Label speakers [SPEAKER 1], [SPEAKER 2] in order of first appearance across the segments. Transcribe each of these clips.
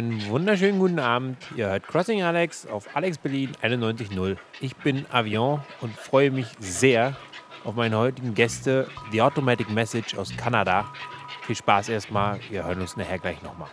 [SPEAKER 1] Einen wunderschönen guten Abend. Ihr hört Crossing Alex auf Alex Berlin 91.0. Ich bin Avion und freue mich sehr auf meine heutigen Gäste, The Automatic Message aus Kanada. Viel Spaß erstmal. Wir hören uns nachher gleich nochmal.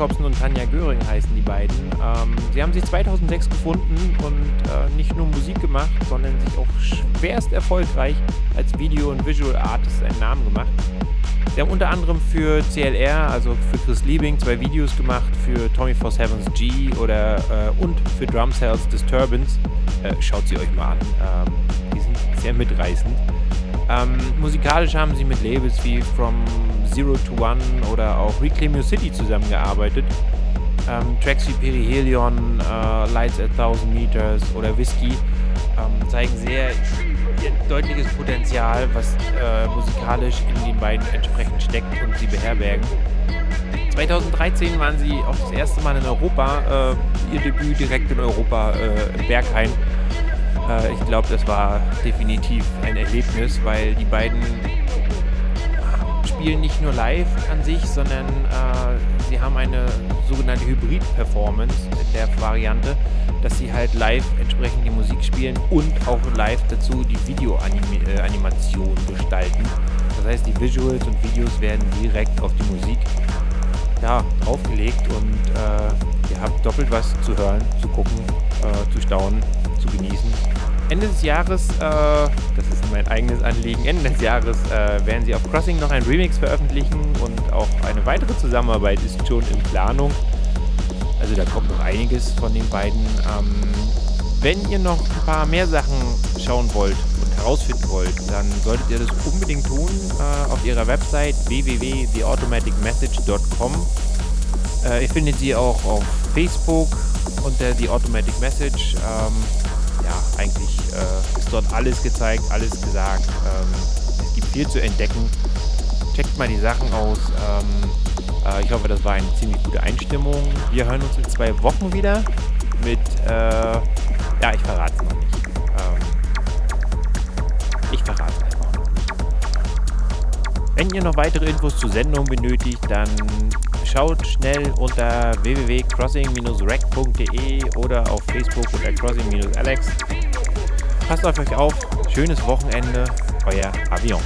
[SPEAKER 1] Trevor Jacobson und Tanja Göring heißen die beiden. Ähm, sie haben sich 2006 gefunden und äh, nicht nur Musik gemacht, sondern sich auch schwerst erfolgreich als Video- und Visual Artist einen Namen gemacht. Sie haben unter anderem für CLR, also für Chris Liebing, zwei Videos gemacht, für Tommy Four Sevens G oder äh, und für Drum Cells Disturbance. Äh, schaut sie euch mal an. Ähm, die sind sehr mitreißend. Ähm, musikalisch haben sie mit Labels wie From Zero to One oder auch Reclaim Your City zusammengearbeitet. Ähm, Tracks wie Perihelion, äh, Lights at Thousand Meters oder Whiskey ähm, zeigen sehr deutliches Potenzial, was äh, musikalisch in den beiden entsprechend steckt und sie beherbergen. 2013 waren sie auch das erste Mal in Europa, äh, ihr Debüt direkt in Europa äh, im Berghain. Äh, ich glaube, das war definitiv ein Erlebnis, weil die beiden spielen nicht nur live an sich, sondern äh, sie haben eine sogenannte Hybrid-Performance in der Variante, dass sie halt live entsprechend die Musik spielen und auch live dazu die Videoanimation äh, gestalten. Das heißt, die Visuals und Videos werden direkt auf die Musik ja, draufgelegt und äh, ihr habt doppelt was zu hören, zu gucken, äh, zu staunen, zu genießen. Ende des Jahres, äh, das ist mein eigenes Anliegen, Ende des Jahres äh, werden sie auf Crossing noch ein Remix veröffentlichen und auch eine weitere Zusammenarbeit ist schon in Planung. Also da kommt noch einiges von den beiden. Ähm, wenn ihr noch ein paar mehr Sachen schauen wollt und herausfinden wollt, dann solltet ihr das unbedingt tun äh, auf ihrer Website www.theautomaticmessage.com. Äh, ihr findet sie auch auf Facebook unter The Automatic Message. Ähm, ja, eigentlich äh, ist dort alles gezeigt, alles gesagt. Ähm, es gibt viel zu entdecken. Checkt mal die Sachen aus. Ähm, äh, ich hoffe, das war eine ziemlich gute Einstimmung. Wir hören uns in zwei Wochen wieder mit, äh, ja, ich verrate es noch nicht. Ähm, ich verrate es einfach noch nicht. Wenn ihr noch weitere Infos zur Sendung benötigt, dann schaut schnell unter www.crossing-rec.de oder auf Facebook unter crossing-alex. Passt auf euch auf. Schönes Wochenende. Euer Avion.